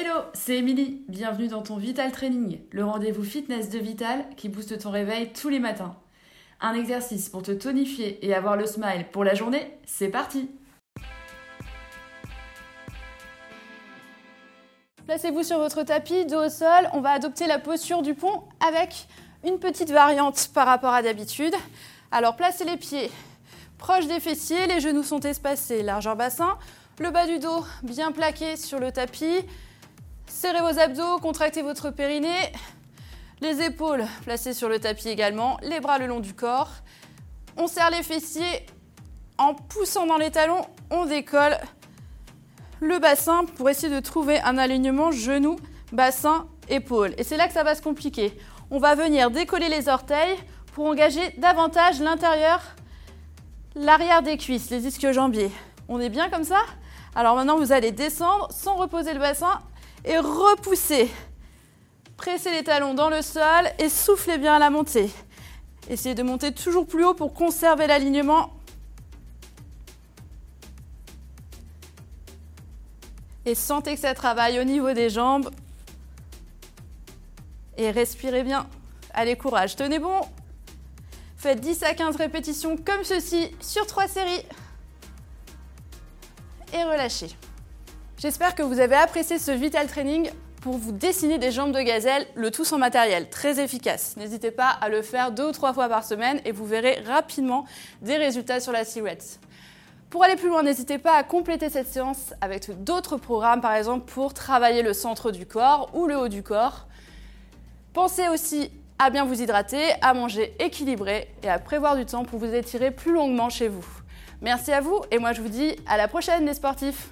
Hello, c'est Émilie. Bienvenue dans ton Vital Training, le rendez-vous fitness de Vital qui booste ton réveil tous les matins. Un exercice pour te tonifier et avoir le smile pour la journée, c'est parti Placez-vous sur votre tapis, dos au sol. On va adopter la posture du pont avec une petite variante par rapport à d'habitude. Alors placez les pieds proches des fessiers, les genoux sont espacés, largeur bassin, le bas du dos bien plaqué sur le tapis. Serrez vos abdos, contractez votre périnée. Les épaules placées sur le tapis également, les bras le long du corps. On serre les fessiers en poussant dans les talons, on décolle le bassin pour essayer de trouver un alignement genou, bassin, épaule. Et c'est là que ça va se compliquer. On va venir décoller les orteils pour engager davantage l'intérieur, l'arrière des cuisses, les ischio-jambiers. On est bien comme ça? Alors maintenant, vous allez descendre sans reposer le bassin et repousser. Pressez les talons dans le sol et soufflez bien à la montée. Essayez de monter toujours plus haut pour conserver l'alignement. Et sentez que ça travaille au niveau des jambes. Et respirez bien. Allez, courage, tenez bon. Faites 10 à 15 répétitions comme ceci sur 3 séries. Et relâchez. J'espère que vous avez apprécié ce Vital Training pour vous dessiner des jambes de gazelle, le tout sans matériel, très efficace. N'hésitez pas à le faire deux ou trois fois par semaine et vous verrez rapidement des résultats sur la silhouette. Pour aller plus loin, n'hésitez pas à compléter cette séance avec d'autres programmes, par exemple pour travailler le centre du corps ou le haut du corps. Pensez aussi à bien vous hydrater, à manger équilibré et à prévoir du temps pour vous étirer plus longuement chez vous. Merci à vous et moi je vous dis à la prochaine les sportifs